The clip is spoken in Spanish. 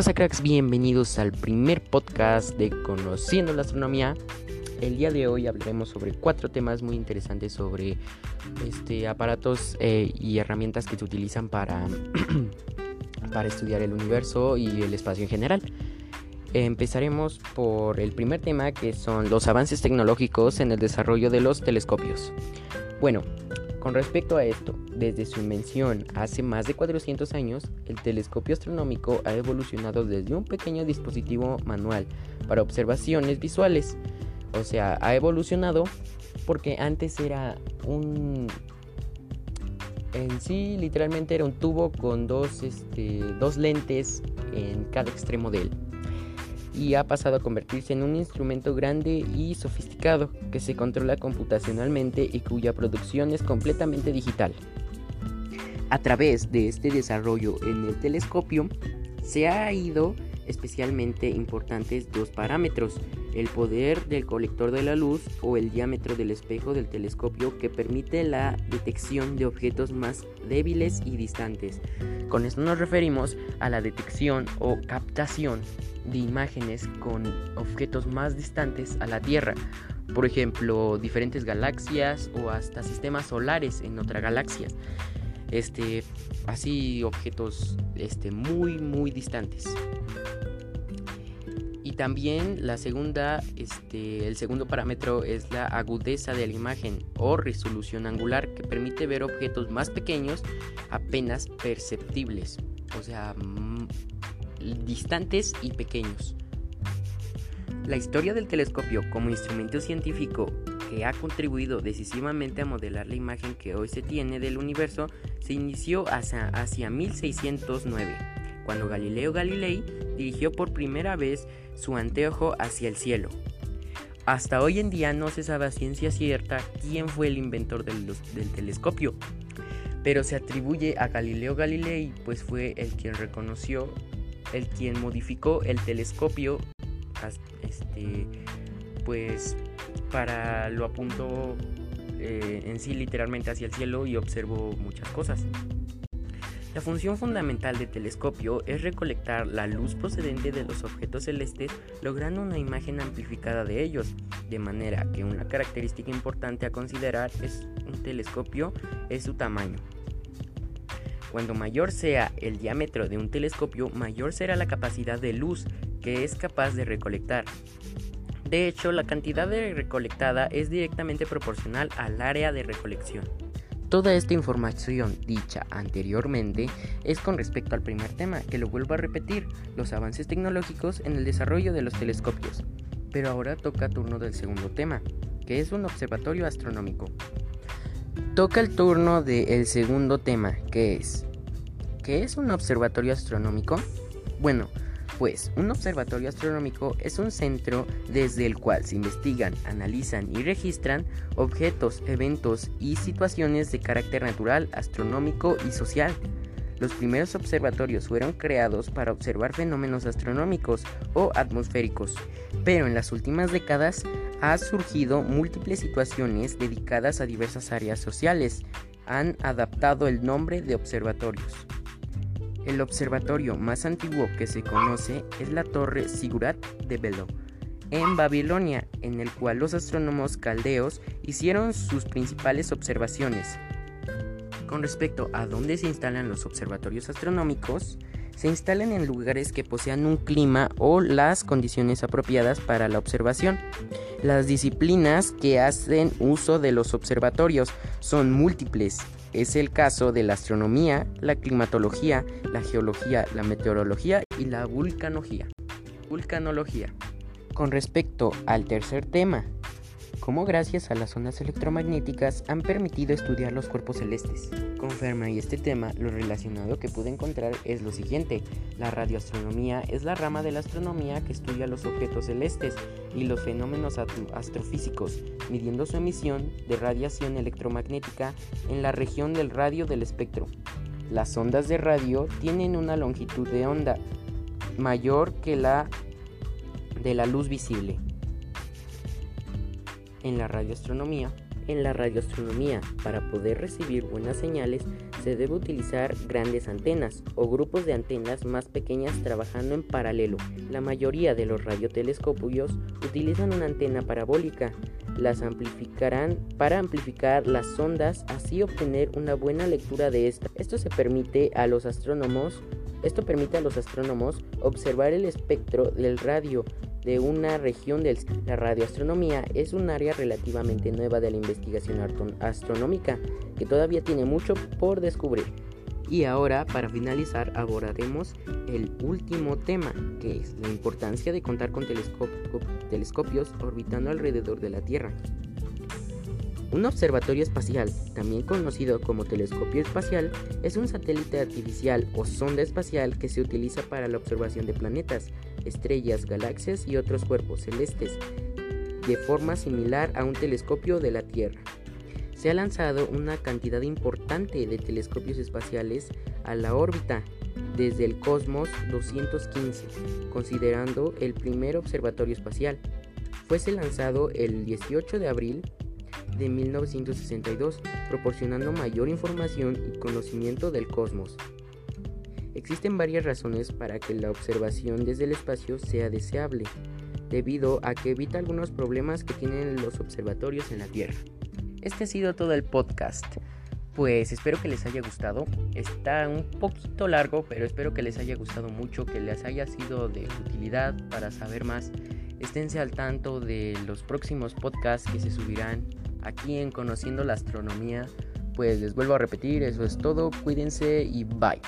pasa cracks? Bienvenidos al primer podcast de Conociendo la Astronomía. El día de hoy hablaremos sobre cuatro temas muy interesantes sobre este, aparatos eh, y herramientas que se utilizan para, para estudiar el universo y el espacio en general. Empezaremos por el primer tema que son los avances tecnológicos en el desarrollo de los telescopios. Bueno, con respecto a esto, desde su invención hace más de 400 años, el telescopio astronómico ha evolucionado desde un pequeño dispositivo manual para observaciones visuales. O sea, ha evolucionado porque antes era un... En sí, literalmente era un tubo con dos, este, dos lentes en cada extremo de él y ha pasado a convertirse en un instrumento grande y sofisticado que se controla computacionalmente y cuya producción es completamente digital. A través de este desarrollo en el telescopio se ha ido especialmente importantes dos parámetros, el poder del colector de la luz o el diámetro del espejo del telescopio que permite la detección de objetos más débiles y distantes. Con esto nos referimos a la detección o captación de imágenes con objetos más distantes a la Tierra, por ejemplo, diferentes galaxias o hasta sistemas solares en otra galaxia. Este, así objetos este, muy muy distantes. También la segunda, este, el segundo parámetro es la agudeza de la imagen o resolución angular que permite ver objetos más pequeños apenas perceptibles, o sea, distantes y pequeños. La historia del telescopio como instrumento científico que ha contribuido decisivamente a modelar la imagen que hoy se tiene del universo se inició hacia, hacia 1609, cuando Galileo Galilei dirigió por primera vez su anteojo hacia el cielo. Hasta hoy en día no se sabe a ciencia cierta quién fue el inventor del, telescopio, pero se atribuye a Galileo Galilei, pues fue el quien reconoció el quien modificó el telescopio este pues para lo apuntó eh, en sí literalmente hacia el cielo y observó muchas cosas. La función fundamental del telescopio es recolectar la luz procedente de los objetos celestes logrando una imagen amplificada de ellos, de manera que una característica importante a considerar es un telescopio es su tamaño. Cuando mayor sea el diámetro de un telescopio, mayor será la capacidad de luz que es capaz de recolectar. De hecho, la cantidad de recolectada es directamente proporcional al área de recolección. Toda esta información dicha anteriormente es con respecto al primer tema, que lo vuelvo a repetir, los avances tecnológicos en el desarrollo de los telescopios. Pero ahora toca turno del segundo tema, que es un observatorio astronómico. Toca el turno del segundo tema, que es ¿qué es un observatorio astronómico? Bueno, pues un observatorio astronómico es un centro desde el cual se investigan, analizan y registran objetos, eventos y situaciones de carácter natural, astronómico y social. Los primeros observatorios fueron creados para observar fenómenos astronómicos o atmosféricos, pero en las últimas décadas ha surgido múltiples situaciones dedicadas a diversas áreas sociales. Han adaptado el nombre de observatorios. El observatorio más antiguo que se conoce es la Torre Sigurat de Belo, en Babilonia, en el cual los astrónomos caldeos hicieron sus principales observaciones. Con respecto a dónde se instalan los observatorios astronómicos, se instalan en lugares que posean un clima o las condiciones apropiadas para la observación. Las disciplinas que hacen uso de los observatorios son múltiples. Es el caso de la astronomía, la climatología, la geología, la meteorología y la vulcanología. Vulcanología. Con respecto al tercer tema, cómo gracias a las ondas electromagnéticas han permitido estudiar los cuerpos celestes. Conforme y este tema, lo relacionado que pude encontrar es lo siguiente. La radioastronomía es la rama de la astronomía que estudia los objetos celestes y los fenómenos astrofísicos, midiendo su emisión de radiación electromagnética en la región del radio del espectro. Las ondas de radio tienen una longitud de onda mayor que la de la luz visible en la radioastronomía. En la radioastronomía, para poder recibir buenas señales, se debe utilizar grandes antenas o grupos de antenas más pequeñas trabajando en paralelo. La mayoría de los radiotelescopios utilizan una antena parabólica. Las amplificarán para amplificar las ondas, así obtener una buena lectura de esta. Esto se permite a los astrónomos esto permite a los astrónomos observar el espectro del radio de una región del la radioastronomía es un área relativamente nueva de la investigación astronómica que todavía tiene mucho por descubrir. Y ahora, para finalizar, abordaremos el último tema, que es la importancia de contar con telescopios orbitando alrededor de la Tierra. Un observatorio espacial, también conocido como telescopio espacial, es un satélite artificial o sonda espacial que se utiliza para la observación de planetas, estrellas, galaxias y otros cuerpos celestes, de forma similar a un telescopio de la Tierra. Se ha lanzado una cantidad importante de telescopios espaciales a la órbita desde el Cosmos 215, considerando el primer observatorio espacial. Fuese lanzado el 18 de abril de 1962, proporcionando mayor información y conocimiento del cosmos. Existen varias razones para que la observación desde el espacio sea deseable, debido a que evita algunos problemas que tienen los observatorios en la Tierra. Este ha sido todo el podcast. Pues espero que les haya gustado. Está un poquito largo, pero espero que les haya gustado mucho, que les haya sido de utilidad para saber más. Esténse al tanto de los próximos podcasts que se subirán aquí en Conociendo la Astronomía. Pues les vuelvo a repetir, eso es todo, cuídense y bye.